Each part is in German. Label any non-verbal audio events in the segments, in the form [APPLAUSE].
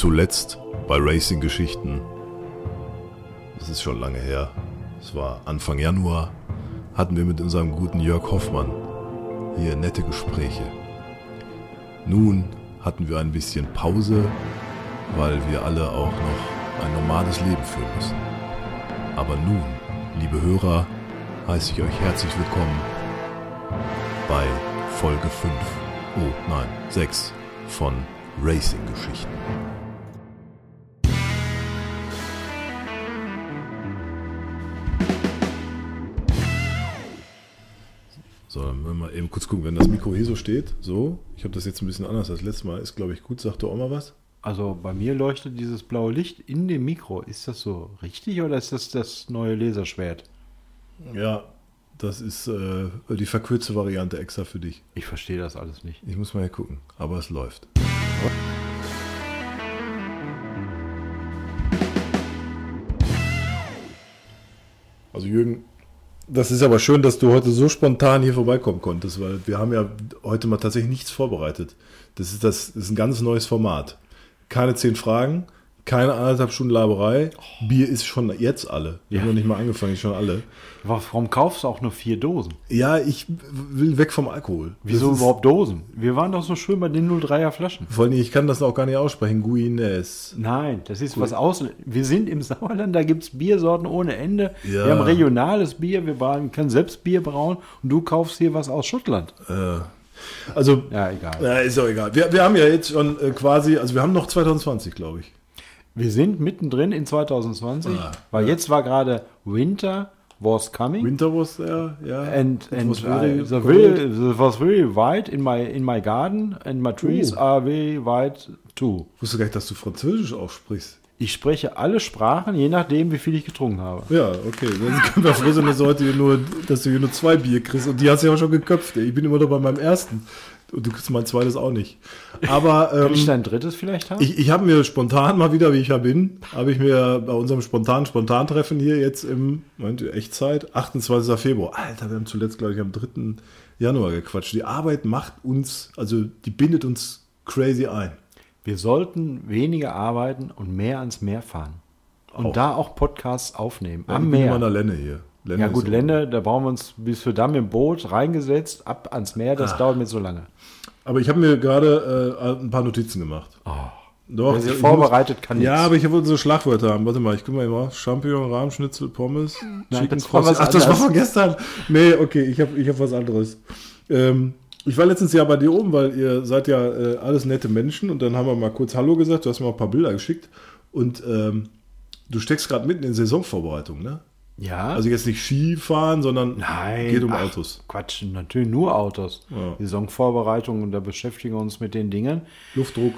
Zuletzt bei Racing Geschichten. Das ist schon lange her. Es war Anfang Januar. Hatten wir mit unserem guten Jörg Hoffmann hier nette Gespräche. Nun hatten wir ein bisschen Pause, weil wir alle auch noch ein normales Leben führen müssen. Aber nun, liebe Hörer, heiße ich euch herzlich willkommen bei Folge 5, oh nein, 6 von Racing Geschichten. Mal kurz gucken, wenn das Mikro hier so steht. So, ich habe das jetzt ein bisschen anders als letztes Mal. Ist, glaube ich, gut. Sagt du auch mal was? Also bei mir leuchtet dieses blaue Licht in dem Mikro. Ist das so richtig oder ist das das neue Laserschwert? Ja, das ist äh, die verkürzte Variante extra für dich. Ich verstehe das alles nicht. Ich muss mal hier gucken, aber es läuft. Also Jürgen, das ist aber schön, dass du heute so spontan hier vorbeikommen konntest, weil wir haben ja heute mal tatsächlich nichts vorbereitet. Das ist, das, das ist ein ganz neues Format. Keine zehn Fragen, keine anderthalb Stunden Laberei. Bier ist schon jetzt alle. Ich Ja. habe noch nicht mal angefangen, ist schon alle. Warum kaufst du auch nur vier Dosen? Ja, ich will weg vom Alkohol. Wieso überhaupt Dosen? Wir waren doch so schön bei den 03er Flaschen. Vor allem, ich kann das auch gar nicht aussprechen. Guinness. Nein, das ist was aus. Wir sind im Sauerland, da gibt es Biersorten ohne Ende. Ja. Wir haben regionales Bier, wir brauen- können selbst Bier brauen und du kaufst hier was aus Schottland. Äh, also, Ja, egal. na, ist auch egal. Wir, wir haben ja jetzt schon äh, quasi, also wir haben noch 2020, glaube ich. Wir sind mittendrin in 2020, Ah, weil jetzt war gerade Winter was coming. Winter was there, ja. And, It and was very uh, the, the was very white in my in my garden and my trees Oh. are very white too. Ich wusste gar nicht, dass du Französisch aussprichst. Ich spreche alle Sprachen, je nachdem, wie viel ich getrunken habe. Ja, okay. Dann können wir froh sein, dass du heute hier nur, dass du hier nur zwei Bier kriegst. Und die hast du ja auch schon geköpft. ey. Ich bin immer noch bei meinem ersten. Und du kriegst mein zweites auch nicht. Aber [LAUGHS] Kann ich ähm, dein drittes vielleicht haben? ich, ich habe mir spontan mal wieder, wie ich ja bin, habe ich mir bei unserem spontanen Spontantreffen hier jetzt im Moment, Echtzeit, 28. Februar. Alter, wir haben zuletzt, glaube ich, am 3. Januar gequatscht. Die Arbeit macht uns, also die bindet uns crazy ein. Wir sollten weniger arbeiten und mehr ans Meer fahren. Und Auch. da auch Podcasts aufnehmen. Ja, am ich bin Meer. immer in der Lenne hier. Lenne Ja gut, Lände, da brauchen wir uns bis für da mit dem Boot reingesetzt, ab ans Meer, Ah. das dauert mir so lange. Aber ich habe mir gerade äh, ein paar Notizen gemacht. Doch, Wer sich ich vorbereitet, kann Ja, nichts. aber ich habe so Schlagwörter haben. Warte mal, ich gucke mal immer. Champignon, Rahmschnitzel, Pommes, Nein, Chicken das Ach, das war von gestern. Nee, okay, ich habe ich hab was anderes. Ähm, ich war letztens ja bei dir oben, weil ihr seid ja äh, alles nette Menschen und dann haben wir mal kurz Hallo gesagt. Du hast mir mal ein paar Bilder geschickt und ähm, du steckst gerade mitten in Saisonvorbereitung, ne? Ja. Also jetzt nicht Skifahren, sondern Nein. geht um ach, Autos. Quatsch, natürlich nur Autos. Ja. Saisonvorbereitung und da beschäftigen wir uns mit den Dingen. Luftdruck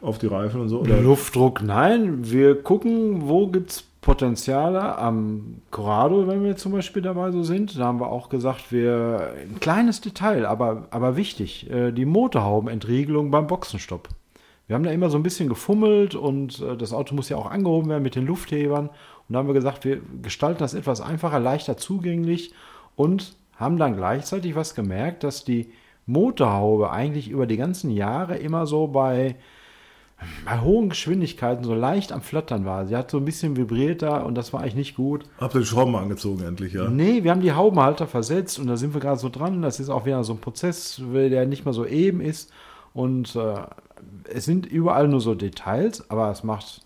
auf die Reifen und so. Oder? Luftdruck, nein. Wir gucken, wo gibt es Potenziale am Corrado, wenn wir zum Beispiel dabei so sind. Da haben wir auch gesagt, wir ein kleines Detail, aber, aber wichtig, äh, die Motorhaubenentriegelung beim Boxenstopp. Wir haben da immer so ein bisschen gefummelt und äh, das Auto muss ja auch angehoben werden mit den Lufthebern. Und da haben wir gesagt, wir gestalten das etwas einfacher, leichter zugänglich und haben dann gleichzeitig was gemerkt, dass die Motorhaube eigentlich über die ganzen Jahre immer so bei bei hohen Geschwindigkeiten so leicht am Flattern war. Sie hat so ein bisschen vibriert da und das war eigentlich nicht gut. Habt ihr die Schrauben angezogen endlich, ja? Nee, wir haben die Haubenhalter versetzt und da sind wir gerade so dran. Das ist auch wieder so ein Prozess, der nicht mehr so eben ist. Und äh, es sind überall nur so Details, aber es macht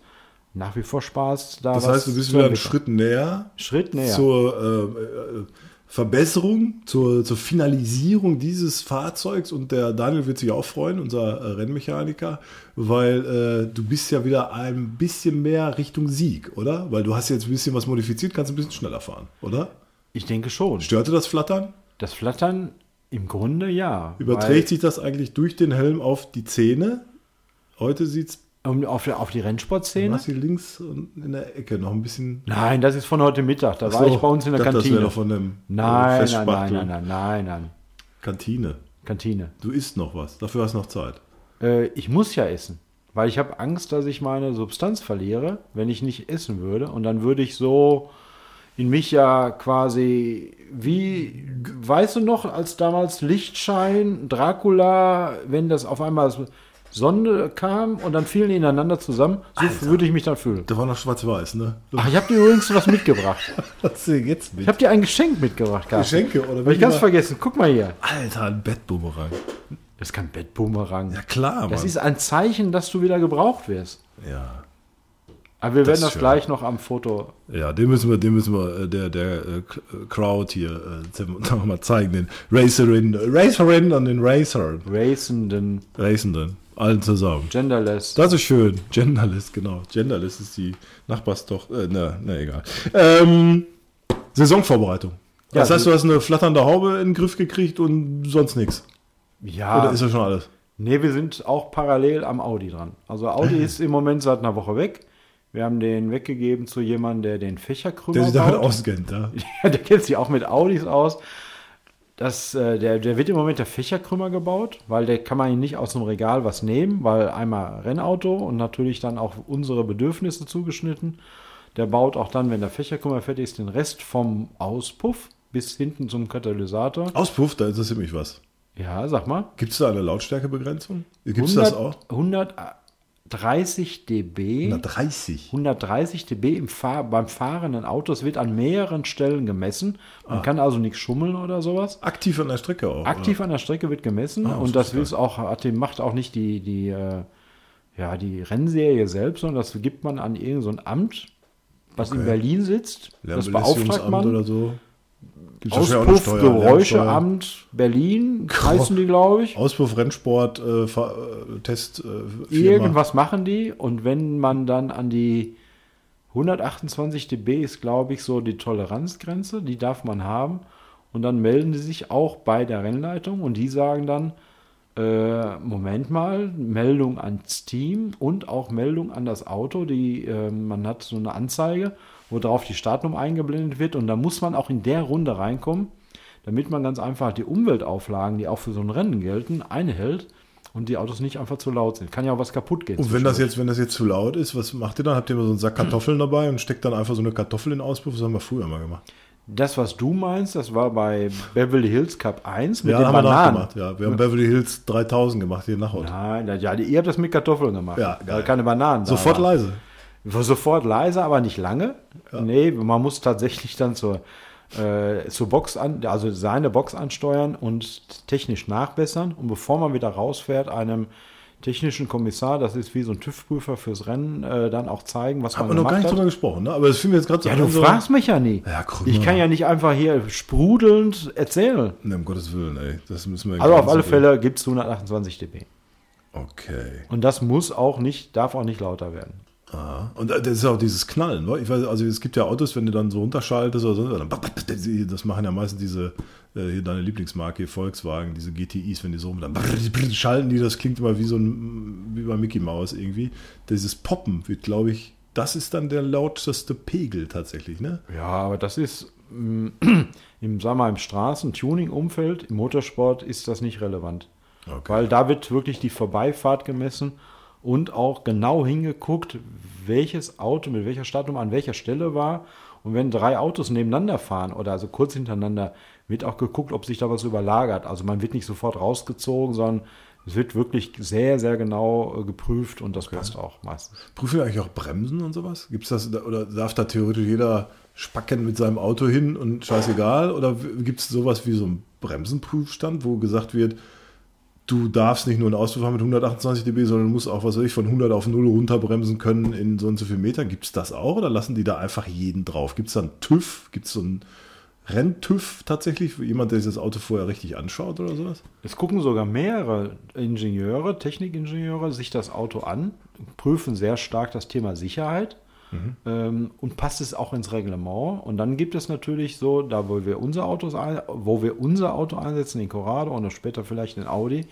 nach wie vor Spaß. Da Das heißt, du bist wieder einen. Schritt näher Schritt näher. zur äh, äh, Verbesserung, zur, zur Finalisierung dieses Fahrzeugs und der Daniel wird sich auch freuen, unser äh, Rennmechaniker, weil äh, du bist ja wieder ein bisschen mehr Richtung Sieg, oder? Weil du hast jetzt ein bisschen was modifiziert, kannst ein bisschen schneller fahren, oder? Ich denke schon. Störte das Flattern? Das Flattern im Grunde ja. Überträgt sich das eigentlich durch den Helm auf die Zähne? Heute sieht es um, auf, auf die Rennsportszene? was hier links und in der Ecke noch ein bisschen. Nein, das ist von heute Mittag. Da war So, ich bei uns in der dachte, Das Kantine. wäre doch von dem äh, Nein, nein, nein, nein, nein, nein, nein. Kantine. Kantine. Du isst noch was. Dafür hast du noch Zeit. Äh, ich muss ja essen, weil ich habe Angst, dass ich meine Substanz verliere, wenn ich nicht essen würde. Und dann würde ich so in mich ja quasi wie, weißt du noch, als damals Lichtschein, Dracula, wenn das auf einmal Sonde kam und dann fielen die ineinander zusammen. So Alter. würde ich mich dann fühlen. Der war noch schwarz-weiß, ne? Ach, ich habe dir übrigens was mitgebracht. [LAUGHS] Was du jetzt mit? Ich habe dir ein Geschenk mitgebracht, Carsten. Geschenke oder Habe ich ganz vergessen. Guck mal hier. Alter, ein Bettbumerang. Das ist kein Bettbumerang. Ja klar, Mann. das ist ein Zeichen, dass du wieder gebraucht wirst. ja. Aber wir Das werden das schön. gleich noch am Foto. Ja, den müssen wir, den müssen wir äh, der, der äh, äh, Crowd hier äh, [LAUGHS] noch mal zeigen, den Racerin, Racerin und den Racer, Racenden, Racenden, allen zusammen. genderless. Das ist schön. Genderless, genau. Genderless ist die Nachbarstochter. Äh, na, na egal. Ähm, Saisonvorbereitung. Ja, das heißt, du hast eine flatternde Haube in den Griff gekriegt und sonst nichts. Ja, Oder ist das schon alles? nee, wir sind auch parallel am Audi dran. Also Audi ist im Moment seit einer Woche weg. Wir haben den weggegeben zu jemandem, der den Fächerkrümmer Der sich damit auskennt, ja. [LAUGHS] Ja, der kennt sich auch mit Audis aus. Das, äh, der, der wird im Moment der Fächerkrümmer gebaut, weil der kann man ihn nicht aus dem Regal was nehmen, weil einmal Rennauto und natürlich dann auch unsere Bedürfnisse zugeschnitten. Der baut auch dann, wenn der Fächerkrümmer fertig ist, den Rest vom Auspuff bis hinten zum Katalysator. Auspuff, da interessiert mich was. Ja, sag mal. Gibt es da eine Lautstärkebegrenzung? Gibt es das auch? 130 dB. 130. 130 dB Fahr beim fahrenden Auto. Es wird an mehreren Stellen gemessen. Man kann also nichts schummeln oder sowas. Aktiv an der Strecke auch. Aktiv an der Strecke wird gemessen Ah, und das ist auch, macht auch nicht die, die, äh, ja, die Rennserie selbst, sondern das gibt man an irgendein so ein Amt, was in Okay. Berlin sitzt. Oder? Das beauftragt man. oder so. Gibt's wahrscheinlich auch eine Auspuff, Steuer, Lärmsteuer. Geräuscheamt Berlin [LAUGHS] heißen die, glaube ich. Auspuff, Rennsport, äh, äh, Test, äh. Irgendwas machen die und wenn man dann an die 128 dB ist, glaube ich, so die Toleranzgrenze, die darf man haben. Und dann melden die sich auch bei der Rennleitung und die sagen dann, äh, Moment mal, Meldung ans Team und auch Meldung an das Auto. Die, äh, man hat so eine Anzeige, wo drauf die Startnummer eingeblendet wird und da muss man auch in der Runde reinkommen, damit man ganz einfach die Umweltauflagen, die auch für so ein Rennen gelten, einhält und die Autos nicht einfach zu laut sind. Kann ja auch was kaputt gehen. Und wenn das jetzt, wenn das jetzt zu laut ist, was macht ihr dann? Habt ihr immer so einen Sack Kartoffeln dabei und steckt dann einfach so eine Kartoffel in den Auspuff? Das haben wir früher mal gemacht. Das, was du meinst, das war bei Beverly Hills Cup 1 mit ja, den haben wir Bananen. nachgemacht. Ja, wir haben Beverly Hills 3000 gemacht hier in Nachhaut. Nein, ja, ihr habt das mit Kartoffeln gemacht. Ja, geil. keine Bananen. Sofort waren. leise. War Sofort leise, aber nicht lange. Nee, man muss tatsächlich dann zur, äh, zur Box an, also seine Box ansteuern und technisch nachbessern. Und bevor man wieder rausfährt, einem technischen Kommissar, das ist wie so ein TÜV-Prüfer fürs Rennen, äh, dann auch zeigen, was Haben man wir noch gar gemacht nicht hat. drüber gesprochen, ne? Aber das finden wir jetzt gerade so Ja, du so- fragst mich ja nie. Ja, ich kann ja nicht einfach hier sprudelnd erzählen. Ne, um Gottes Willen, ey. Das müssen wir Also auf alle Fälle gibt es 128 dB. Okay. Und das muss auch nicht, darf auch nicht lauter werden. Aha. Und äh, das ist auch dieses Knallen. ne? Ich weiß, also es gibt ja Autos, wenn du dann so runterschaltest oder so, dann das machen ja meistens diese, äh, hier deine Lieblingsmarke, Volkswagen, diese GTIs, wenn die so dann schalten die, das klingt immer wie so ein, wie bei Mickey Mouse irgendwie. Dieses Poppen wird, glaube ich, das ist dann der lauteste Pegel tatsächlich, ne? Ja, aber das ist mm, [CLEARS THROAT] im, wir mal, im Straßen-Tuning-Umfeld, im Motorsport ist das nicht relevant. Okay. Weil da wird wirklich die Vorbeifahrt gemessen und auch genau hingeguckt, welches Auto mit welcher Startnummer an welcher Stelle war. Und wenn drei Autos nebeneinander fahren oder also kurz hintereinander, wird auch geguckt, ob sich da was überlagert. Also man wird nicht sofort rausgezogen, sondern es wird wirklich sehr, sehr genau äh, geprüft und das passt auch meistens. Prüfen wir eigentlich auch Bremsen und sowas? Gibt's das oder darf da theoretisch jeder spacken mit seinem Auto hin und scheißegal? Oder gibt es sowas wie so einen Bremsenprüfstand, wo gesagt wird, du darfst nicht nur einen Auspuff haben mit 128 dB, sondern du musst auch, was weiß ich, von 100 auf 0 runterbremsen können in so und so viel Meter. Gibt es das auch oder lassen die da einfach jeden drauf? Gibt es da einen TÜV? Gibt es so einen Renntüv tatsächlich? Jemand, der sich das Auto vorher richtig anschaut oder sowas? Es gucken sogar mehrere Ingenieure, Technikingenieure sich das Auto an, prüfen sehr stark das Thema Sicherheit ähm, und passt es auch ins Reglement. Und dann gibt es natürlich so, da wo wir unser Autos ein, wo wir unser Auto einsetzen, den Corrado und später vielleicht den Audi,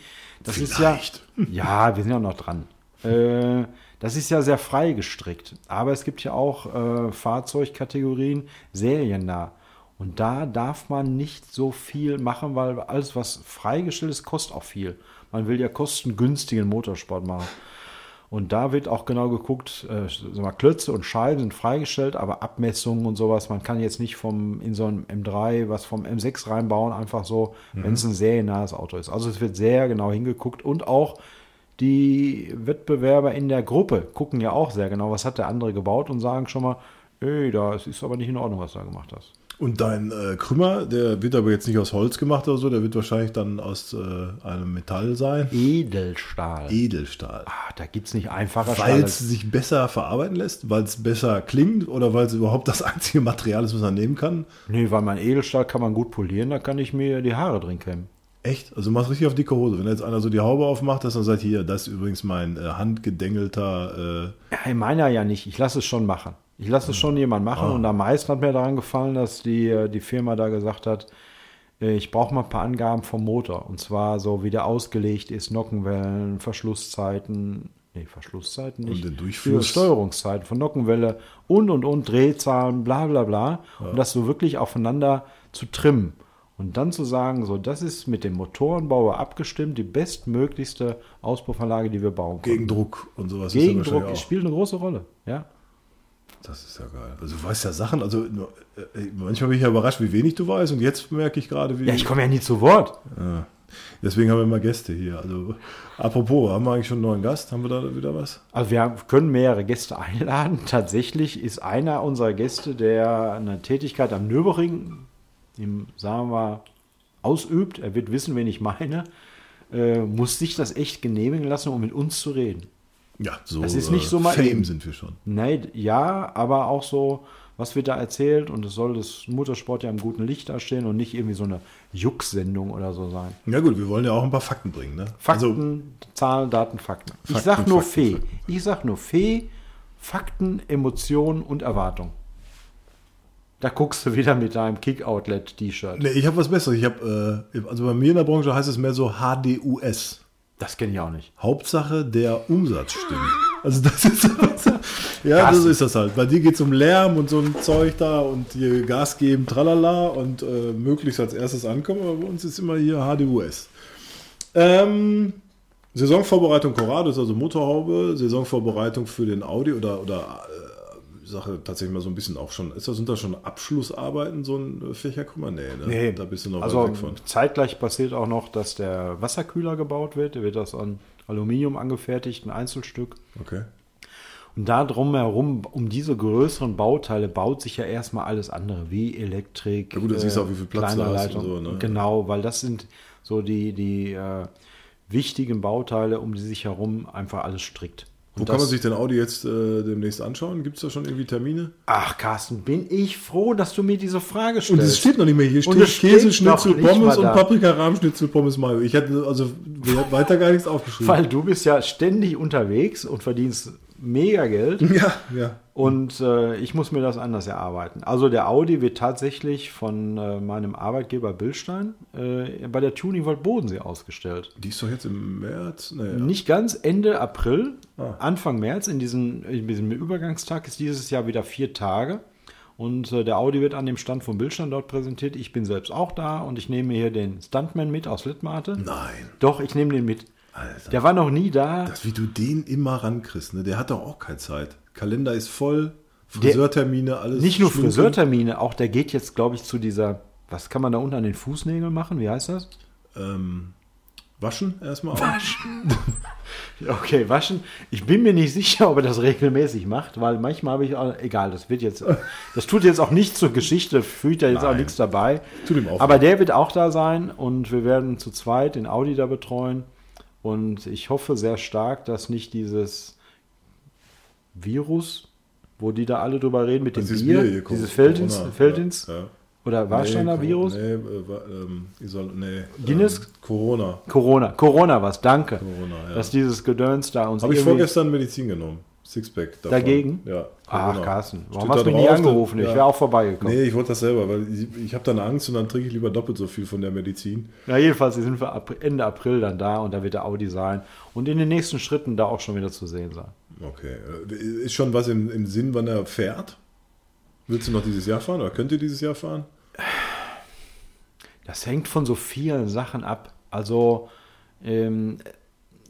das Vielleicht. ist ja, [LAUGHS] ja, wir sind ja noch dran. Äh, das ist ja sehr frei gestrickt. Aber es gibt ja auch äh, Fahrzeugkategorien seriennah. Und da darf man nicht so viel machen, weil alles, was freigestellt ist, kostet auch viel. Man will ja kostengünstigen Motorsport machen. Und da wird auch genau geguckt, äh, mal, Klötze und Scheiben sind freigestellt, aber Abmessungen und sowas, man kann jetzt nicht vom in so einem M3 was vom M6 reinbauen, einfach so, wenn es ein seriennahes Auto ist. Also es wird sehr genau hingeguckt und auch die Wettbewerber in der Gruppe gucken ja auch sehr genau, was hat der andere gebaut und sagen schon mal, ey, das ist aber nicht in Ordnung, was du da gemacht hast. Und dein äh, Krümmer, der wird aber jetzt nicht aus Holz gemacht oder so, der wird wahrscheinlich dann aus äh, einem Metall sein. Edelstahl. Edelstahl. ah, da gibt es nicht einfacher Weil es sich besser verarbeiten lässt, weil es besser klingt oder weil es überhaupt das einzige Material ist, was man nehmen kann. Nee, weil mein Edelstahl kann man gut polieren, da kann ich mir die Haare drin kämmen. Echt? Also machst richtig auf dicke Hose. Wenn jetzt einer so die Haube aufmacht, dass er sagt, hier, das ist übrigens mein äh, handgedengelter, äh, Ja, ich meine ja nicht, ich lasse es schon machen. Ich lasse es schon jemand machen und am meisten hat mir daran gefallen, dass die, äh, die Firma da gesagt hat, äh, ich brauche mal ein paar Angaben vom Motor. Und zwar so, wie der ausgelegt ist, Nockenwellen, Verschlusszeiten, nee, Verschlusszeiten nicht. den Durchfluss. Steuerungszeiten von Nockenwelle und und und, Drehzahlen, bla bla bla. Und das so wirklich aufeinander zu trimmen. Und dann zu sagen, so, das ist mit dem Motorenbauer abgestimmt, die bestmöglichste Auspuffanlage, die wir bauen können. Gegendruck und sowas. ist ja Gegendruck wahrscheinlich auch. spielt eine große Rolle, ja. Das ist ja geil. Also du weißt ja Sachen, also nur, äh, manchmal bin ich ja überrascht, wie wenig du weißt und jetzt merke ich gerade, wie... Ja, ich komme ja nie zu Wort. Ja. Deswegen haben wir immer Gäste hier. Also apropos, haben wir eigentlich schon einen neuen Gast? Haben wir da wieder was? Also wir können mehrere Gäste einladen. Tatsächlich ist einer unserer Gäste, der eine Tätigkeit am Nürburgring, im, sagen wir, ausübt, er wird wissen, wen ich meine, äh, muss sich das echt genehmigen lassen, um mit uns zu reden. Ja, so, Das ist nicht so mal Fame sind wir schon. Nein, ja, aber auch so, was wird da erzählt und es soll das Motorsport ja im guten Licht dastehen und nicht irgendwie so eine Juck-Sendung oder so sein. Ja gut, wir wollen ja auch ein paar Fakten bringen. Ne? Fakten, Also, Zahlen, Daten, Fakten. Ich Fakten, sag nur Fakten, Fee. Fakten. Ich sag nur Fee, Fakten, Emotionen und Erwartung. Da guckst du wieder mit deinem Kick-Outlet-T-Shirt. nee, ich habe was Besseres. Ich habe, äh, also bei mir in der Branche heißt es mehr so HDUS. Das kenne ich auch nicht. Hauptsache der Umsatz stimmt. Also das ist ja, das ist das halt. Bei dir geht es um Lärm und so ein Zeug da und hier Gas geben, tralala und äh, möglichst als erstes ankommen. Aber bei uns ist immer hier HDUS. Ähm, Saisonvorbereitung Corrado ist also Motorhaube, Saisonvorbereitung für den Audi oder oder äh, Sache tatsächlich mal so ein bisschen auch schon. Ist das sind da schon Abschlussarbeiten so ein äh, Fächerkrümmer? Nee, ne? da bist du noch also weit weg von. zeitgleich passiert auch noch, dass der Wasserkühler gebaut wird. Der wird aus an Aluminium angefertigt, ein Einzelstück. Okay. Und da drumherum, um diese größeren Bauteile, baut sich ja erstmal alles andere, wie Elektrik. Ja gut, da siehst du auch, wie viel Platz du hast und so, ne? Genau, weil das sind so die, die äh, wichtigen Bauteile, um die sich herum einfach alles strickt. Wo Und kann man sich den Audi jetzt äh, demnächst anschauen? Gibt es da schon irgendwie Termine? Ach, Carsten, bin ich froh, dass du mir diese Frage Und stellst. es steht noch nicht mehr hier. Und Steht es steht Käse, noch Schnitzel, Pommes und da. Paprika, Rahmschnitzel, Pommes, Mayo. Ich hätte also weiter gar nichts aufgeschrieben. weil du bist ja ständig unterwegs und verdienst mega Geld. [LAUGHS] Ja, ja. Und äh, ich muss mir das anders erarbeiten. Also der Audi wird tatsächlich von äh, meinem Arbeitgeber Billstein äh, bei der Tuning World Bodensee ausgestellt. Die ist doch jetzt im März. Naja. Nicht ganz Ende April, Ah. Anfang März, in, diesen, in diesem Übergangstag ist dieses Jahr wieder vier Tage. Und äh, der Audi wird an dem Stand von Bildstein dort präsentiert. Ich bin selbst auch da und ich nehme hier den Stuntman mit aus Littmate. Nein. Doch, ich nehme den mit. Alter. Der war noch nie da. Das, wie du den immer rankriegst, ne? der hat doch auch keine Zeit. Kalender ist voll, Friseurtermine, alles. Nicht nur Schminken. Friseurtermine, auch der geht jetzt, glaube ich, zu dieser, was kann man da unten an den Fußnägeln machen? Wie heißt das? Ähm, waschen erstmal auch. [LAUGHS] Okay, waschen. Ich bin mir nicht sicher, ob er das regelmäßig macht, weil manchmal habe ich, auch, egal, das wird jetzt, [LAUGHS] das tut jetzt auch nichts zur Geschichte, fühlt ja jetzt auch Nein. nichts dabei. Tut ihm auch Aber der wird auch da sein und wir werden zu zweit den Audi da betreuen. Und ich hoffe sehr stark, dass nicht dieses Virus, wo die da alle drüber reden mit dem Das ist Bier, hier, dieses. Feldins, Feldins Ja, ja. oder Warsteiner Nee, Virus. Nee, äh, ähm, nee, Guinness? Ähm, Corona. Corona, Corona was, danke. Corona, ja. Dass dieses Gedöns da uns Habe ich vorgestern Medizin genommen. Sixpack. davon. Dagegen? Ja. Ach, Corona. Carsten, warum Steht hast du mich nie angerufen? da- Ich ja. wäre auch vorbeigekommen. Nee, ich wollte das selber, weil ich, ich habe dann Angst und dann trinke ich lieber doppelt so viel von der Medizin. Ja, jedenfalls sind wir Ende April dann da und da wird der Audi sein und in den nächsten Schritten da auch schon wieder zu sehen sein. Okay. Ist schon was im, im Sinn, wann er fährt? Willst du noch dieses Jahr fahren oder könnt ihr dieses Jahr fahren? Das hängt von so vielen Sachen ab. Also ähm,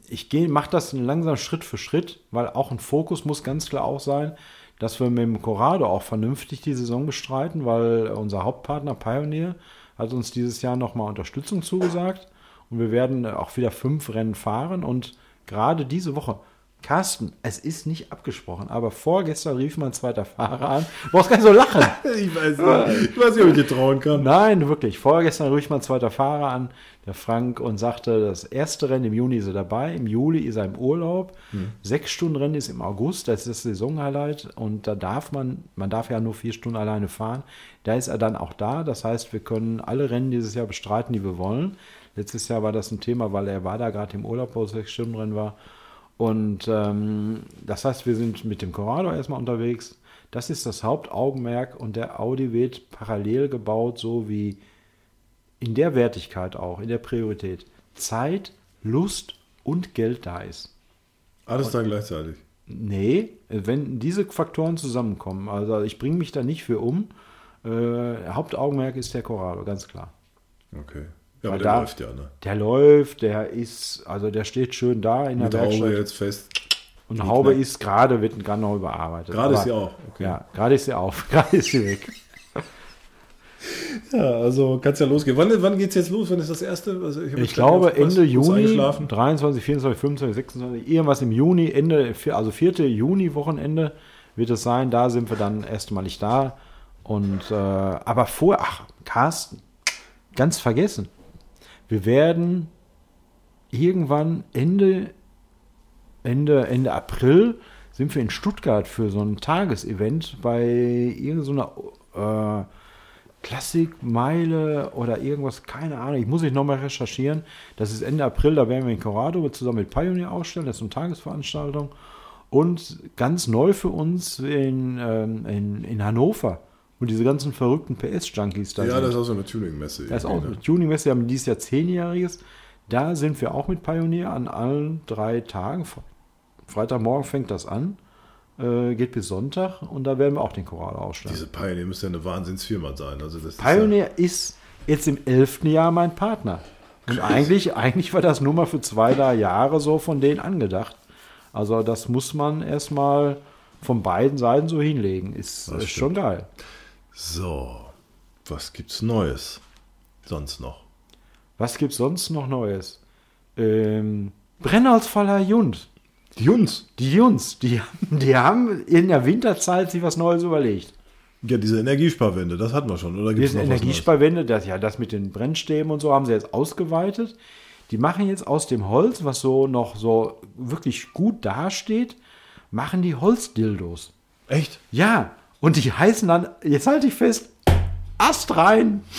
ich mache das langsam Schritt für Schritt, weil auch ein Fokus muss ganz klar auch sein, dass wir mit dem Corrado auch vernünftig die Saison bestreiten, weil unser Hauptpartner Pioneer hat uns dieses Jahr nochmal Unterstützung zugesagt und wir werden auch wieder fünf Rennen fahren und gerade diese Woche. Carsten, es ist nicht abgesprochen, aber vorgestern rief mein zweiter Fahrer an. Du brauchst gar nicht so lachen. [LAUGHS] Ich weiß nicht, ich weiß nicht ob ich dir trauen kann. Nein, wirklich. Vorgestern rief mein zweiter Fahrer an, der Frank, und sagte, das erste Rennen im Juni ist er dabei, im Juli ist er im Urlaub. Sechs Stunden Rennen ist im August, das ist das Saisonhighlight und da darf man, man darf ja nur vier Stunden alleine fahren. Da ist er dann auch da. Das heißt, wir können alle Rennen dieses Jahr bestreiten, die wir wollen. Letztes Jahr war das ein Thema, weil er war da gerade im Urlaub, wo es sechs Stunden Rennen war. Und ähm, das heißt, wir sind mit dem Corrado erstmal unterwegs. Das ist das Hauptaugenmerk und der Audi wird parallel gebaut, so wie in der Wertigkeit auch, in der Priorität. Zeit, Lust und Geld da ist. Alles dann gleichzeitig. Nee, wenn diese Faktoren zusammenkommen, also ich bringe mich da nicht für um. Äh, Hauptaugenmerk ist der Corrado, ganz klar. Okay. Ja, aber der da- läuft ja, ne? Der läuft, der ist, also der steht schön da in der Mit der Haube Werkstatt. jetzt fest. Und Haube knapp. ist gerade, wird gerade noch überarbeitet. Gerade ist sie auch. Okay. Ja, gerade ist sie auf, [LAUGHS] gerade ist sie weg. Ja, also kann es ja losgehen. Wann, wann geht es jetzt los? Wann ist das erste? Also Ich jetzt glaube Ende Juni, eingeschlafen. 23, 24, 25, 26, irgendwas im Juni, Ende, also 4. Juni-Wochenende wird es sein. Da sind wir dann erstmalig da. Und, äh, aber vor, ach, Carsten, ganz vergessen. Wir werden irgendwann Ende, Ende, Ende April sind wir in Stuttgart für so ein Tagesevent bei irgendeiner äh, Klassikmeile oder irgendwas, keine Ahnung. Ich muss ich nochmal recherchieren. Das ist Ende April, da werden wir in Corrado zusammen mit Pioneer ausstellen. Das ist eine Tagesveranstaltung. Und ganz neu für uns in, ähm, in, in Hannover, wo diese ganzen verrückten PS-Junkies da Ja, sind. das ist auch so eine Tuning-Messe. Das ist auch eine ne? Tuning-Messe, wir haben dieses Jahr zehnjähriges. Da sind wir auch mit Pioneer an allen drei Tagen. Fre- Freitagmorgen fängt das an, äh, geht bis Sonntag und da werden wir auch den Choral ausstellen. Diese Pioneer müsste ja eine Wahnsinnsfirma sein. Also das Pioneer ist jetzt im elften Jahr mein Partner. Und eigentlich, eigentlich war das nur mal für zwei, drei Jahre so von denen angedacht. Also das muss man erstmal von beiden Seiten so hinlegen. Ist, ist schon geil. So, was gibt's Neues? Sonst noch. Was gibt's sonst noch Neues? Ähm, Brennholzfaller Jund. Die Jungs. Die Jungs, die, haben- die haben in der Winterzeit sich was Neues überlegt. Ja, diese Energiesparwände, das hatten wir schon. Oder gibt's Diese noch? Energiesparwände, das, ja, das mit den Brennstäben und so haben sie jetzt ausgeweitet. Die machen jetzt aus dem Holz, was so noch so wirklich gut dasteht, machen die Holzdildos. Echt? Ja, und die heißen dann, jetzt halte ich fest, Ast rein. [LAUGHS]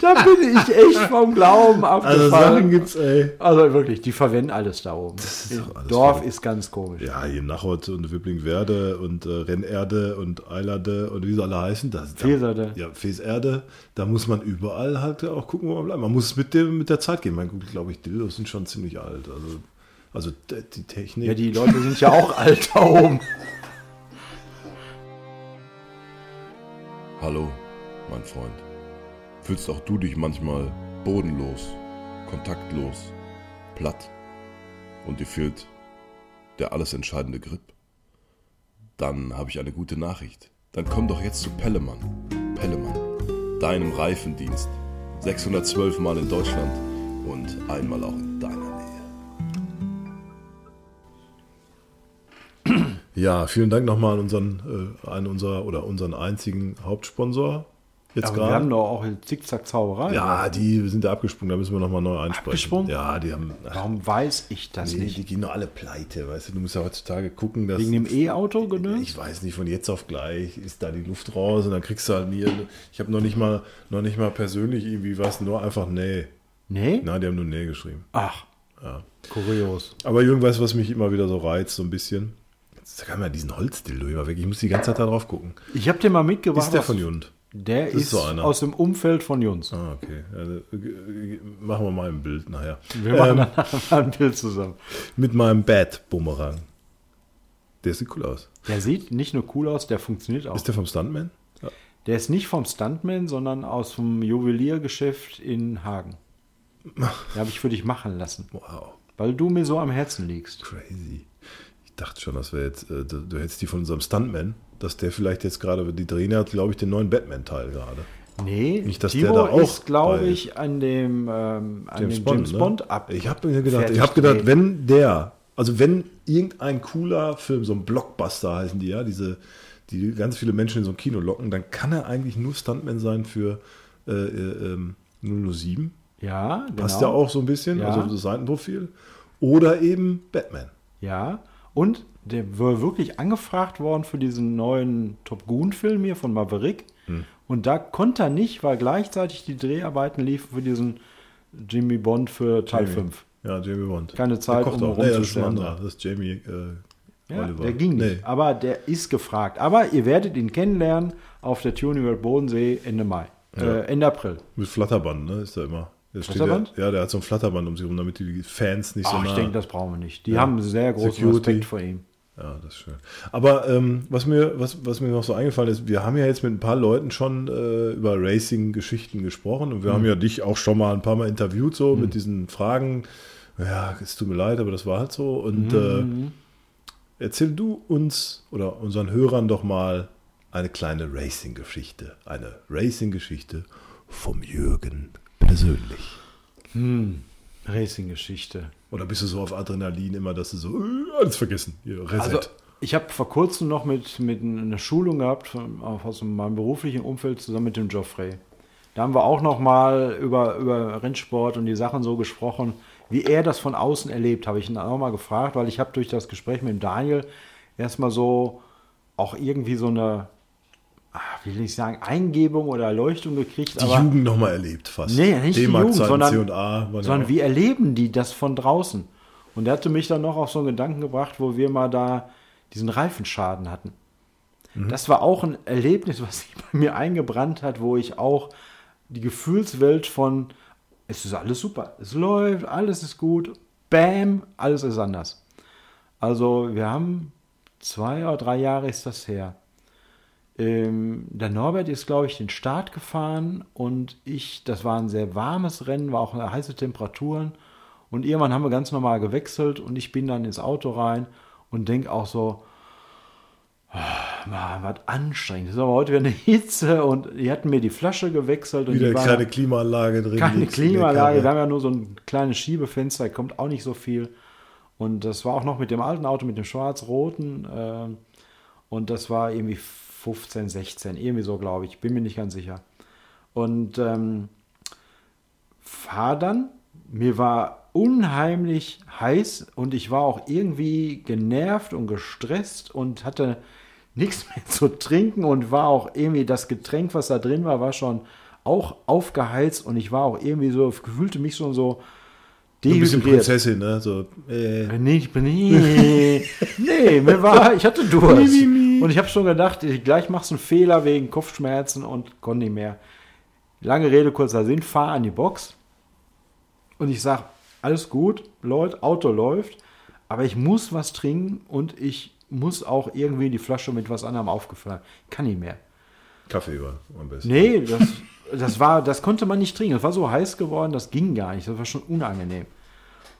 da bin ich echt vom Glauben Also abgefallen. Sachen gibt's, ey. Also wirklich, die verwenden alles da oben. ist doch alles Dorf verrückt. ist ganz komisch. Ja, hier Nachot und Wipplingwerde und äh, Rennerde und Eilerde und wie sie alle heißen. Das, da, Feserde. Ja, Feserde. Da muss man überall halt auch gucken, wo man bleibt. Man muss mit, dem, mit der Zeit gehen. Mein gut, glaube ich, Dildos sind schon ziemlich alt. Also, also die Technik. Ja, die Leute sind ja auch [LAUGHS] alt da oben. Hallo, mein Freund. Fühlst auch du dich manchmal bodenlos, kontaktlos, platt und dir fehlt der alles entscheidende Grip? Dann habe ich eine gute Nachricht. Dann komm doch jetzt zu Pellemann. Pellemann, deinem Reifendienst. 612 Mal in Deutschland und einmal auch in deiner Ja, vielen Dank nochmal an unseren, äh, einen unserer oder unseren einzigen Hauptsponsor. Jetzt Aber wir haben gerade. doch auch Zickzack-Zauberei. Ja, die sind da abgesprungen, da müssen wir nochmal neu einsprechen. Abgesprungen? Ja, die haben. Ach, Warum weiß ich das nee, nicht? die gehen doch alle pleite, weißt du? Du musst ja heutzutage gucken, dass. Wegen dem E-Auto gedöns? Ich weiß nicht, von jetzt auf gleich ist da die Luft raus und dann kriegst du halt nie. Ich habe noch nicht mal noch nicht mal persönlich irgendwie was, nur einfach nee. Nee? Nein, die haben nur nee geschrieben. Ach, Ja. kurios. Aber irgendwas, was mich immer wieder so reizt, so ein bisschen. Jetzt kann man diesen Holzdildo immer weg. Ich muss die ganze Zeit da drauf gucken. Ich habe dir mal mitgebracht. Ist der von Jund? Der Das ist ist, so aus dem Umfeld von Juns. Ah, okay. Also, machen wir mal ein Bild nachher. Wir machen Ähm, mal ein Bild zusammen. mit meinem Bad-Bumerang. Der sieht cool aus. Der Der sieht nicht nur cool aus, der funktioniert auch. ist der vom Stuntman? Ja. Der ist nicht vom Stuntman, sondern aus dem Juweliergeschäft in Hagen. Den habe ich für dich machen lassen, Wow. weil du mir so am Herzen liegst. Crazy. Dachte schon, das wäre jetzt, äh, du, du hättest die von unserem Stuntman, dass der vielleicht jetzt gerade, die drehen ja, glaube ich, den neuen Batman-Teil gerade. Nee, Nicht, dass Timo der da auch ist, glaube ich, an dem, ähm, an James dem Bond, James ne? Bond ab. Ich habe mir gedacht, ich habe gedacht, wenn der, also wenn irgendein cooler Film, so ein Blockbuster heißen die ja, diese, die ganz viele Menschen in so ein Kino locken, dann kann er eigentlich nur Stuntman sein für äh, äh, ähm, 007. Ja, genau. Passt ja auch so ein bisschen, Ja. also das Seitenprofil. Oder eben Batman. Ja, und der war wirklich angefragt worden für diesen neuen Top Gun-Film hier von Maverick. Hm. Und da konnte er nicht, weil gleichzeitig die Dreharbeiten liefen für diesen Jimmy Bond für Teil Jamie. 5. Ja, Jamie Bond. Keine Zeit, um auch. Nee, das ist ein anderer. Das ist Jamie äh, Ja, Oliver. der ging nicht. Nee. Aber der ist gefragt. Aber ihr werdet ihn kennenlernen auf der Tuning World Bodensee Ende Mai. Ja. Äh, Ende April. Mit Flatterband, ne? Ist da immer. Der Flatterband? Der, ja, der hat so ein Flatterband um sich rum, damit die Fans nicht so Ach, nah. ich denke, das brauchen wir nicht. Die Ja. haben sehr großen Security. Respekt vor ihm. Ja, das ist schön. Aber ähm, was, mir, was, was mir noch so eingefallen ist, wir haben ja jetzt mit ein paar Leuten schon äh, über Racing-Geschichten gesprochen und wir Mhm. haben ja dich auch schon mal ein paar Mal interviewt, so mit diesen Fragen. Ja, es tut mir leid, aber das war halt so. Und Mhm. äh, erzähl du uns oder unseren Hörern doch mal eine kleine Racing-Geschichte. Eine Racing-Geschichte vom Jürgen persönlich. Racing-Geschichte. Oder bist du so auf Adrenalin immer, dass du so äh, alles vergessen? Reset. Also, ich habe vor kurzem noch mit, mit einer Schulung gehabt, von, aus meinem beruflichen Umfeld, zusammen mit dem Geoffrey. Da haben wir auch noch mal über, über Rennsport und die Sachen so gesprochen. Wie er das von außen erlebt, habe ich ihn auch mal gefragt, weil ich habe durch das Gespräch mit dem Daniel erstmal so auch irgendwie so eine, ah, wie will ich sagen, Eingebung oder Erleuchtung gekriegt. die Jugend nochmal erlebt fast. Nee, nicht die Jugend, sondern, C&A sondern wie erleben die das von draußen? Und er hatte mich dann noch auf so einen Gedanken gebracht, wo wir mal da diesen Reifenschaden hatten. Mhm. Das war auch ein Erlebnis, was sich bei mir eingebrannt hat, wo ich auch die Gefühlswelt von, es ist alles super, es läuft, alles ist gut, bam, alles ist anders. Also wir haben zwei oder drei Jahre ist das her. Ähm, der Norbert ist, glaube ich, den Start gefahren und ich, das war ein sehr warmes Rennen, war auch heiße Temperaturen. Und irgendwann haben wir ganz normal gewechselt und ich bin dann ins Auto rein und denke auch so, ah, Mann, was anstrengend. Das ist aber heute wieder eine Hitze und die hatten mir die Flasche gewechselt. Und Wieder die eine war- kleine Klimaanlage drin. keine Klimaanlage, wir haben ja nur so ein kleines Schiebefenster, kommt auch nicht so viel. Und das war auch noch mit dem alten Auto, mit dem schwarz-roten. ähm, und das war irgendwie 15, 16, irgendwie so, glaube ich. Bin mir nicht ganz sicher. Und ähm, fahr dann. Mir war unheimlich heiß und ich war auch irgendwie genervt und gestresst und hatte nichts [LAUGHS] mehr zu trinken und war auch irgendwie das Getränk, was da drin war, war schon auch aufgeheizt und ich war auch irgendwie so, fühlte mich schon so So ein bisschen dehydriert. Prinzessin, ne? So, äh, Nee, ich bin nee, nee, mir war, ich hatte Durst. [LAUGHS] Und ich habe schon gedacht, ich- gleich machst du einen Fehler wegen Kopfschmerzen und konnte nicht mehr. Lange Rede, kurzer Sinn, fahr an die Box und ich sag, alles gut, Leute, Auto läuft, aber ich muss was trinken und ich muss auch irgendwie die Flasche mit was anderem aufgefüllt haben. Kann nicht mehr. Kaffee war am besten. Nee, das, das war, das konnte man nicht trinken. Das war so heiß geworden, das ging gar nicht. Das war schon unangenehm.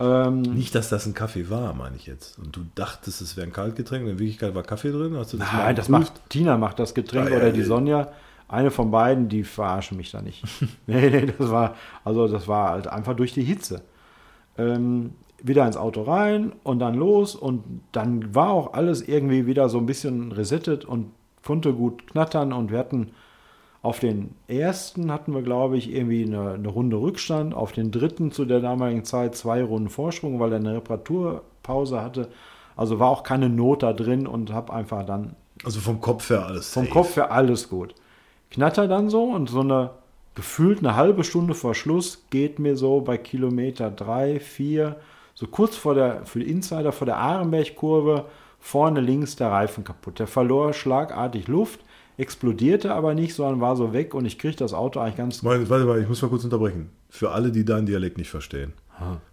Ähm, Nicht, dass das ein Kaffee war, meine ich jetzt. Und du dachtest, es wäre ein Kaltgetränk, und in Wirklichkeit war Kaffee drin? Hast du das Nein, das macht Tina macht das Getränk Ah, ja, oder die ja. Sonja. Eine von beiden, die verarschen mich da nicht. [LAUGHS] nee, nee, das war, also das war halt einfach durch die Hitze. Ähm, wieder ins Auto rein und dann los und dann war auch alles irgendwie wieder so ein bisschen resettet und konnte gut knattern und wir hatten auf den ersten hatten wir, glaube ich, irgendwie eine, eine Runde Rückstand, auf den dritten zu der damaligen Zeit zwei Runden Vorsprung, weil er eine Reparaturpause hatte. Also war auch keine Not da drin und habe einfach dann Also vom Kopf her alles vom safe. Kopf her alles gut. Knatter dann so und so eine gefühlt eine halbe Stunde vor Schluss geht mir so bei Kilometer drei, vier, so kurz vor der, für die Insider vor der Ahrenberg-Kurve, vorne links der Reifen kaputt. Der verlor schlagartig Luft, explodierte aber nicht, sondern war so weg und ich kriege das Auto eigentlich ganz. Meine, warte mal, ich muss mal kurz unterbrechen. Für alle, die deinen Dialekt nicht verstehen.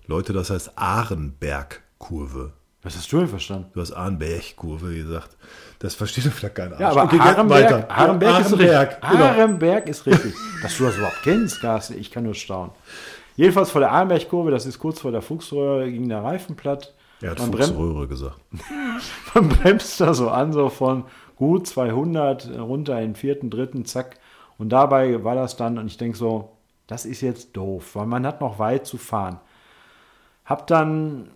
Leute, das heißt Ahrenberg-Kurve. Was hast du denn verstanden? Du hast Ahrenberg-Kurve gesagt. Das versteht doch vielleicht keiner. Ja, aber Okay, Ahrenberg, Ahrenberg, Ja, ist richtig. Ahrenberg, genau. Ahrenberg ist richtig. Dass du das überhaupt kennst, Carsten, ich kann nur staunen. Jedenfalls vor der Ahrenberg-Kurve, das ist kurz vor der Fuchsröhre, ging der Reifen platt. Er hat Man Fuchsröhre gesagt. [LAUGHS] Man bremst da so an, so von gut 200 runter in den vierten, dritten, zack. Und dabei war das dann, und ich denke so, das ist jetzt doof, weil man hat noch weit zu fahren. Hab dann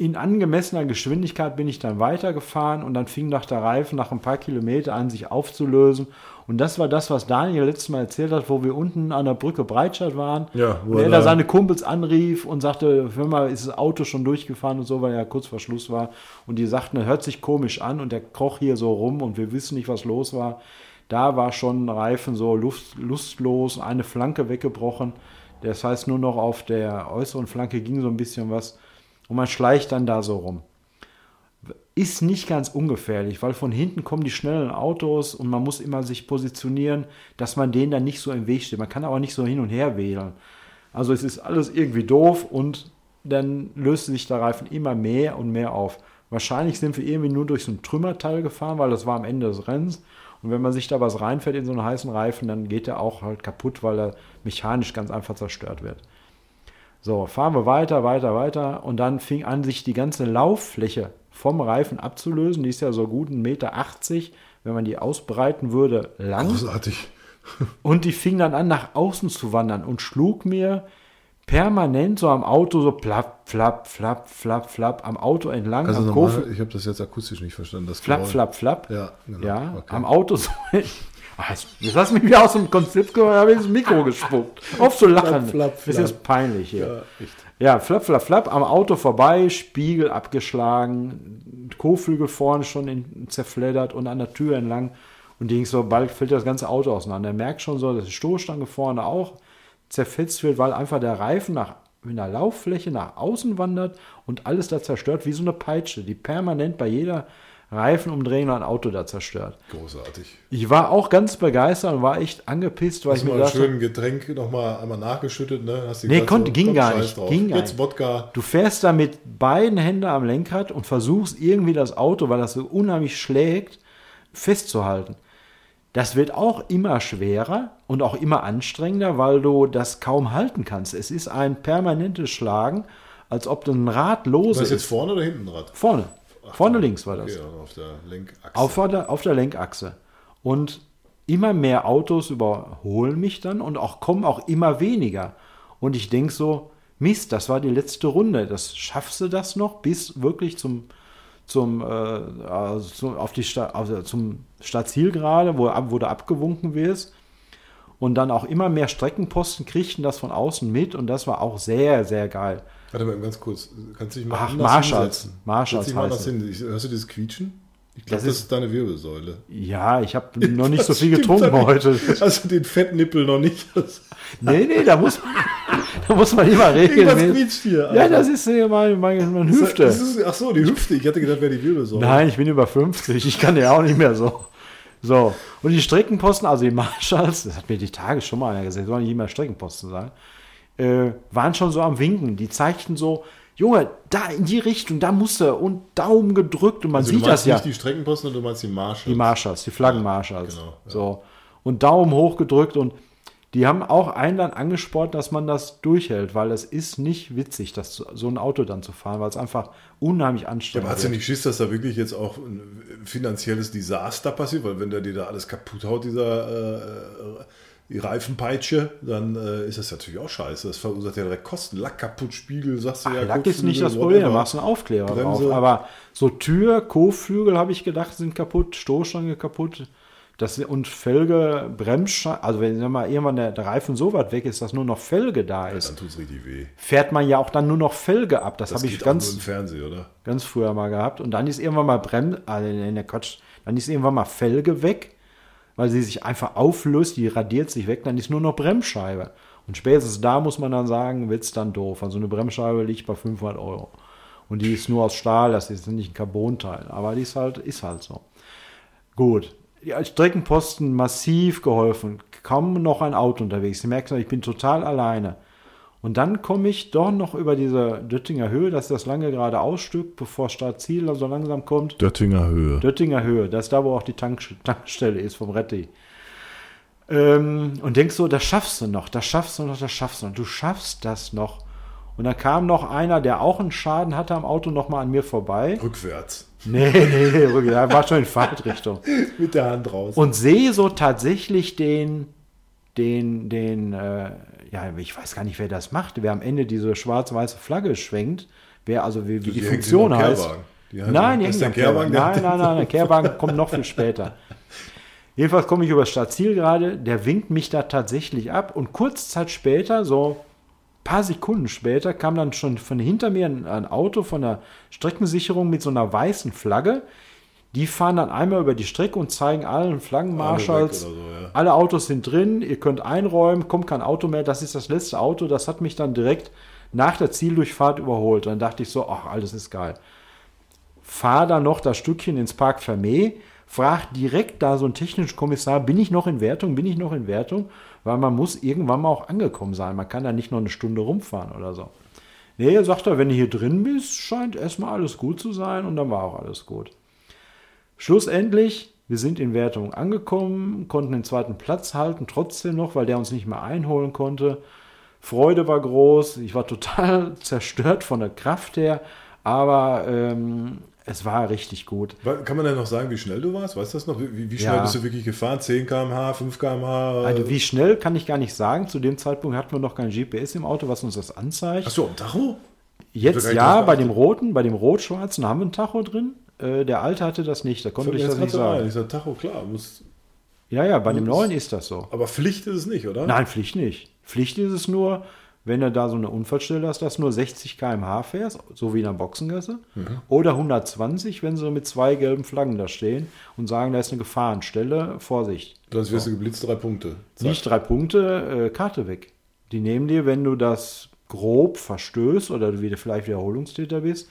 in angemessener Geschwindigkeit bin ich dann weitergefahren und dann fing nach der Reifen nach ein paar Kilometer an, sich aufzulösen. Und das war das, was Daniel letztes Mal erzählt hat, wo wir unten an der Brücke Breitscheid waren. Ja, wo und er da seine Kumpels anrief und sagte, hör mal, ist das Auto schon durchgefahren und so, weil er kurz vor Schluss war. Und die sagten, er hört sich komisch an und der kroch hier so rum und wir wissen nicht, was los war. Da war schon Reifen so luft, lustlos, eine Flanke weggebrochen. Das heißt, nur noch auf der äußeren Flanke ging so ein bisschen was. Und man schleicht dann da so rum. Ist nicht ganz ungefährlich, weil von hinten kommen die schnellen Autos und man muss immer sich positionieren, dass man denen dann nicht so im Weg steht. Man kann aber nicht so hin und her wählen. Also es ist alles irgendwie doof und dann löst sich der Reifen immer mehr und mehr auf. Wahrscheinlich sind wir irgendwie nur durch so ein Trümmerteil gefahren, weil das war am Ende des Rennens. Und wenn man sich da was reinfährt in so einen heißen Reifen, dann geht der auch halt kaputt, weil er mechanisch ganz einfach zerstört wird. So, fahren wir weiter, weiter, weiter. Und dann fing an, sich die ganze Lauffläche vom Reifen abzulösen. Die ist ja so gut 1,80 Meter, wenn man die ausbreiten würde, lang. Großartig. [LAUGHS] Und die fing dann an, nach außen zu wandern und schlug mir permanent so am Auto so plapp, flapp, flapp, flapp, flapp am Auto entlang. Also am normal, ich habe das jetzt akustisch nicht verstanden. Das Flapp, flapp, flapp. Ja, genau. Ja, Okay. am Auto so. [LAUGHS] Jetzt hast du mich wieder aus dem Konzept geholt, habe ins Mikro gespuckt. Auf zu lachen. Flapp, flapp, Das flapp. ist peinlich hier. Ja. Ja, flapp, flapp, flapp, am Auto vorbei, Spiegel abgeschlagen, Kotflügel vorne schon in, zerfleddert und an der Tür entlang. Und ging so, bald fällt das ganze Auto auseinander. Er merkt schon so, dass die Stoßstange vorne auch zerfetzt wird, weil einfach der Reifen nach, in der Lauffläche nach außen wandert und alles da zerstört, wie so eine Peitsche, die permanent bei jeder Reifenumdrehung ein Auto da zerstört. Großartig. Ich war auch ganz begeistert und war echt angepisst, weil Hast ich du mir ein habe, schönes Getränk nochmal einmal nachgeschüttet, ne? Hast Nee, konnte- ging komm, gar nicht, drauf. ging Jetzt. Wodka. Du fährst da mit beiden Händen am Lenkrad und versuchst irgendwie das Auto, weil das so unheimlich schlägt, festzuhalten. Das wird auch immer schwerer und auch immer anstrengender, weil du das kaum halten kannst. Es ist ein permanentes Schlagen, als ob ein Rad los Was ist. jetzt vorne oder hinten Rad? Vorne. Vorne links war das. Okay, auf der Lenkachse. Auf der, auf der Lenkachse. Und immer mehr Autos überholen mich dann und auch kommen auch immer weniger. Und ich denke so, Mist, das war die letzte Runde. Das schaffst du das noch bis wirklich zum, zum, äh, also zum, auf die Sta also zum Stadtziel gerade, wo, wo du abgewunken wirst. Und dann auch immer mehr Streckenposten kriegten das von außen mit und das war auch sehr, sehr geil. Warte mal ganz kurz. Kannst du dich mal Ach, anders Marshalls. hinsetzen? Setz dich mal anders hin. Ich- Hörst du dieses Quietschen? Ich glaube, Das das, ist- deine Wirbelsäule. Ja, ich habe [LAUGHS] noch nicht so viel getrunken heute. Also den Fettnippel noch nicht. Nee, nee, da muss man, [LAUGHS] da muss man immer regeln. quietscht hier. Ja, Alter. das ist äh, meine, meine, meine Das Hüfte. ist, ach so, die Hüfte. Ich hatte gedacht, wäre die Wirbelsäule. Nein, ich bin über 50. Ich kann ja auch nicht mehr so. So. Und die Streckenposten, also die Marshalls, das hat mir die Tage schon mal einer gesagt, soll nicht immer Streckenposten sein, äh, waren schon so am Winken. Die zeigten so, Junge, da in die Richtung, da musst du und Daumen gedrückt und man Also du sieht meinst das ja. nicht die Streckenposten, du meinst die Marshalls. Die Marshalls, die Flaggenmarshalls. genau, ja. So. Und Daumen hoch gedrückt und die haben auch einen dann angespornt, dass man das durchhält, weil es ist nicht witzig, das so ein Auto dann zu fahren, weil es einfach unheimlich Ja, anstrengend aber hat sie wird. nicht Schiss, dass da wirklich jetzt auch ein finanzielles Desaster passiert? Weil wenn der dir da alles kaputt haut, dieser äh, äh, Reifenpeitsche, dann äh, ist das natürlich auch scheiße. Das verursacht ja direkt Kosten. Lack kaputt, Spiegel, sagst du ja. Lack ist nicht das Problem, da machst du einen Aufkleber Bremse. drauf. Aber so Tür, Kotflügel, habe ich gedacht, sind kaputt, Stoßstange kaputt. Das, und Felge, Bremsscheibe, also wenn mal, irgendwann der, der Reifen so weit weg ist, dass nur noch Felge da ist, Dann tut es richtig weh. fährt man ja auch dann nur noch Felge ab. Das, Das habe ich ganz, ganz früher mal gehabt. Und dann ist irgendwann mal Brem, also in der Quatsch, dann ist irgendwann mal Felge weg, weil sie sich einfach auflöst, die radiert sich weg, dann ist nur noch Bremsscheibe. Und spätestens da muss man dann sagen, wird's dann doof. Also eine Bremsscheibe liegt bei 500 Euro. Und die ist nur aus Stahl, das ist nicht ein Carbonteil. Aber die ist halt, ist halt so. Gut. Die Streckenposten massiv geholfen. Kaum noch ein Auto unterwegs. Sie merken, ich bin total alleine. Und dann komme ich doch noch über diese Döttinger Höhe, das ist das lange geradeaus Stück, bevor Startziel so langsam kommt. Döttinger Höhe. Döttinger Höhe, das ist da, wo auch die Tank Tankstelle ist vom Retti. Ähm, und denkst so, das schaffst du noch, das schaffst du noch, das schaffst du noch. Du schaffst das noch. Und dann kam noch einer, der auch einen Schaden hatte am Auto, nochmal an mir vorbei. Rückwärts. Nee, nee, nee, rück- er war schon in Fahrtrichtung. [LAUGHS] Mit der Hand raus. Und sehe so tatsächlich den, den, den, äh, ja, ich weiß gar nicht, wer das macht, wer am Ende diese schwarz-weiße Flagge schwenkt, wer also wie, wie die, Die Funktion heißt. Nein, ist der Kehrwagen. Nein, nein, nein, der Kehrwagen kommt noch viel später. [LAUGHS] Jedenfalls komme ich über das Stadtziel gerade, der winkt mich da tatsächlich ab und kurz Zeit später, so ein paar Sekunden später, kam dann schon von hinter mir ein, ein Auto von der Streckensicherung mit so einer weißen Flagge. Die fahren dann einmal über die Strecke und zeigen allen Flaggenmarschalls, Alle so, ja. alle Autos sind drin, ihr könnt einräumen, kommt kein Auto mehr, das ist das letzte Auto. Das hat mich dann direkt nach der Zieldurchfahrt überholt. Dann dachte ich so, ach, alles ist geil. Fahr dann noch das Stückchen ins Park Vermeer, frag direkt da so einen technischen Kommissar, bin ich noch in Wertung, bin ich noch in Wertung? Weil man muss irgendwann mal auch angekommen sein. Man kann da nicht noch eine Stunde rumfahren oder so. Nee, sagt er, wenn du hier drin bist, scheint erstmal alles gut zu sein und dann war auch alles gut. Schlussendlich, wir sind in Wertung angekommen, konnten den zweiten Platz halten, trotzdem noch, weil der uns nicht mehr einholen konnte. Freude war groß, ich war total [LAUGHS] zerstört von der Kraft her, aber ähm, es war richtig gut. Kann man denn noch sagen, wie schnell du warst? Weißt du das noch? Wie, wie schnell Ja. bist du wirklich gefahren? 10 km/h, 5 km/h? Also wie schnell kann ich gar nicht sagen. Zu dem Zeitpunkt hatten wir noch kein GPS im Auto, was uns das anzeigt. Achso, am Tacho? Jetzt ja, bei dem roten, bei dem rot-schwarzen haben wir ein Tacho drin. Äh, der alte hatte das nicht, da konnte ich das nicht sagen. Ich sag, Tacho, klar. Muss, Ja, ja, bei dem Muss- neuen ist das so. aber Pflicht ist es nicht, oder? Nein, Pflicht nicht. Pflicht ist es nur, wenn du da so eine Unfallstelle hast, dass du nur 60 km/h fährst, so wie in der Boxengasse. Oder 120, wenn sie mit zwei gelben Flaggen da stehen und sagen, da ist eine Gefahrenstelle, Vorsicht. Sonst wirst du geblitzt, drei Punkte. Zack. Nicht drei Punkte, äh, Karte weg. Die nehmen dir, wenn du das grob verstößt oder du wieder vielleicht Wiederholungstäter bist,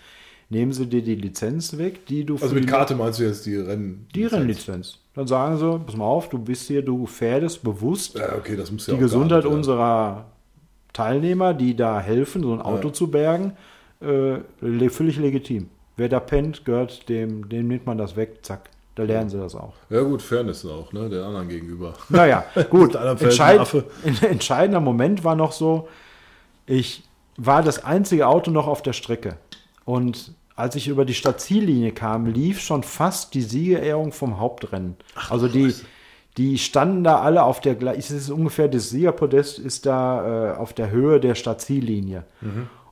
nehmen sie dir die Lizenz weg, die du Also mit Karte meinst du jetzt die Rennen? die Rennlizenz. Dann sagen sie, pass mal auf, du bist hier, du gefährdest bewusst Ja, okay, das muss ja die Gesundheit werden. unserer Teilnehmer, die da helfen, so ein Auto Ja. zu bergen, äh, völlig legitim. Wer da pennt, gehört dem, dem nimmt man das weg, zack. Da lernen sie das auch. Ja gut, Fairness auch, ne? Der anderen gegenüber. Naja, [LAUGHS] gut. Entscheid, [LAUGHS] entscheidender Moment war noch so, ich war das einzige Auto noch auf der Strecke. Und als ich über die Stadtziellinie kam, lief schon fast die Siegerehrung vom Hauptrennen. also die, die standen da alle auf der gleichen, es ist ungefähr das Siegerpodest ist da äh, auf der Höhe der Stadtziellinie.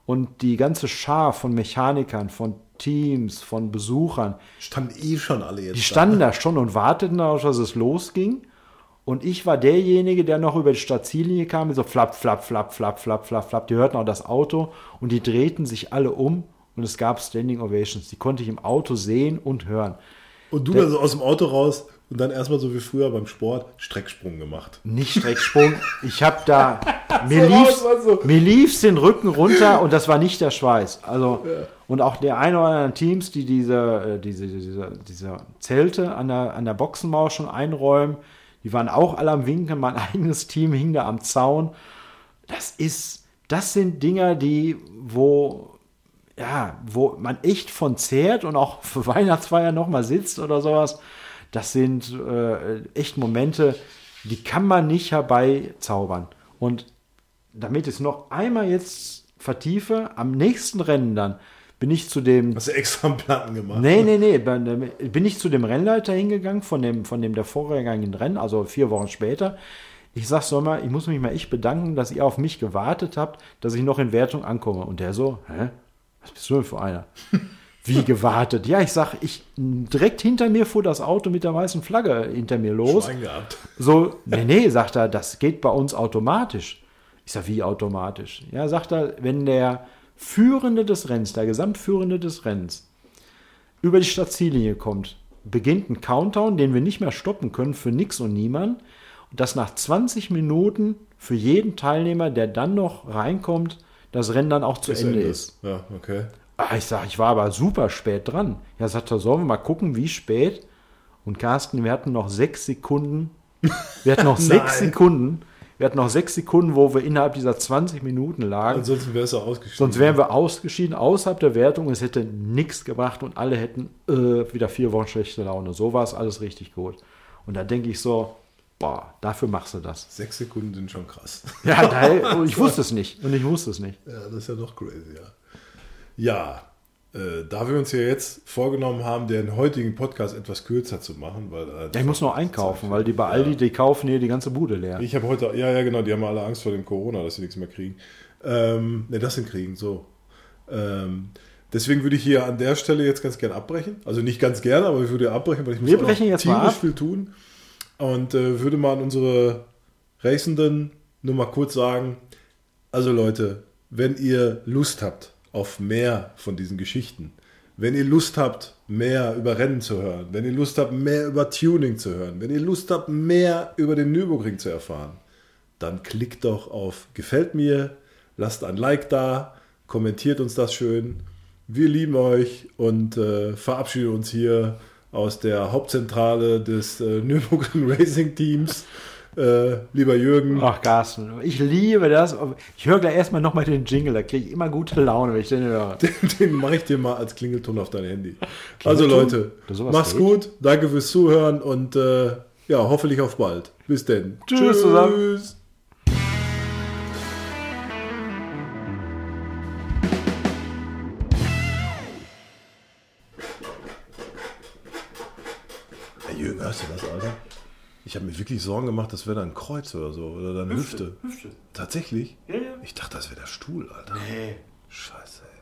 Und die ganze Schar von Mechanikern, von Teams, von Besuchern, Standen eh schon alle jetzt die standen da schon und warteten darauf, dass es losging. Und ich war derjenige, der noch über die Stadtziellinie kam, so flapp, flapp, flapp, flapp, flapp, flapp, flapp. Die hörten auch das Auto und die drehten sich alle um und es gab Standing Ovations. Die konnte ich im Auto sehen und hören. Und du dann so aus dem Auto raus und dann erstmal so wie früher beim Sport Strecksprung gemacht. Nicht Strecksprung. Ich habe da, [LAUGHS] mir So raus, also. mir lief's den Rücken runter und das war nicht der Schweiß. Also, und auch der eine oder anderen Teams, die diese, äh, diese, diese, diese Zelte an der, an der Boxenmauer schon einräumen, die waren auch alle am Winken. Mein [LAUGHS] eigenes Team hing da am Zaun. Das ist, das sind Dinger, die, wo, ja, wo man echt von zehrt und auch für [LAUGHS] Weihnachtsfeier nochmal sitzt oder sowas. Das sind äh, echt Momente, die kann man nicht herbeizaubern. Und damit ich es noch einmal jetzt vertiefe, am nächsten Rennen dann bin ich zu dem Hast du extra einen Platten gemacht? Nee, nee, nee. Bin bin ich zu dem Rennleiter hingegangen, von dem, von dem der vorhergehenden Rennen, also vier Wochen später. Ich sag so mal, ich muss mich mal echt bedanken, dass ihr auf mich gewartet habt, dass ich noch in Wertung ankomme. Und der so, hä? Was bist du denn für einer? Wie gewartet? Ja, ich sag, ich direkt hinter mir fuhr das Auto mit der weißen Flagge hinter mir los. Schwein gehabt. So, nee, nee, sagt er, das geht bei uns automatisch. Ich sag, wie automatisch? Ja, sagt er, wenn der Führende des Rennens, der Gesamtführende des Rennens, über die Stadtziellinie kommt, beginnt ein Countdown, den wir nicht mehr stoppen können für nix und niemand. Und dass nach 20 Minuten für jeden Teilnehmer, der dann noch reinkommt, das Rennen dann auch zu Bis Ende ist. Ja, okay. Ah, ich sag, ich war aber super spät dran. Ja, sagt er, sollen wir mal gucken, wie spät? Und Carsten, wir hatten noch sechs Sekunden. Wir hatten noch [LAUGHS] sechs. Sekunden. Wir hatten noch sechs Sekunden, wo wir innerhalb dieser 20 Minuten lagen. Ansonsten wärst du ausgeschieden. Sonst wären wir ausgeschieden außerhalb der Wertung. Es hätte nichts gebracht und alle hätten äh, wieder vier Wochen schlechte Laune. So war es alles richtig gut. Und da denke ich so, boah, dafür machst du das. Sechs Sekunden sind schon krass. Ja, [LAUGHS] da, ich wusste es nicht. Und ich wusste es nicht. Ja, das ist ja doch crazy, ja. Ja, äh, da wir uns ja jetzt vorgenommen haben, den heutigen Podcast etwas kürzer zu machen, weil. Äh, Ja, ich muss noch einkaufen, weil die bei Aldi, die kaufen hier die ganze Bude leer. Ich habe heute, ja, ja, genau, die haben alle Angst vor dem Corona, dass sie nichts mehr kriegen. Ähm, ne, das hinkriegen, so. Ähm, deswegen würde ich hier an der Stelle jetzt ganz gern abbrechen. Also nicht ganz gern, aber ich würde abbrechen, weil ich muss Wir auch noch brechen jetzt mal ab. viel tun. Und äh, würde mal an unsere Racenden nur mal kurz sagen, also Leute, wenn ihr Lust habt auf mehr von diesen Geschichten, wenn ihr Lust habt, mehr über Rennen zu hören, wenn ihr Lust habt, mehr über Tuning zu hören, wenn ihr Lust habt, mehr über den Nürburgring zu erfahren, dann klickt doch auf Gefällt mir, lasst ein Like da, kommentiert uns das schön. Wir lieben euch und äh, verabschieden uns hier aus der Hauptzentrale des äh, Nürburgring [LAUGHS] Racing Teams. Äh, lieber Jürgen, Ach, Carsten, ich liebe das. Ich höre gleich erstmal nochmal den Jingle, da kriege ich immer gute Laune, wenn ich den höre. [LAUGHS] den mache ich dir mal als Klingelton auf dein Handy. Also Leute, mach's geht? gut, danke fürs Zuhören und äh, ja, hoffentlich auf bald. Bis denn. Tschüss zusammen. Ich habe mir wirklich Sorgen gemacht, das wäre dein Kreuz oder so. Oder deine Hüfte. Hüfte. Tatsächlich? Ja, ja. Ich dachte, das wäre der Stuhl, Alter. Nee. Scheiße, ey.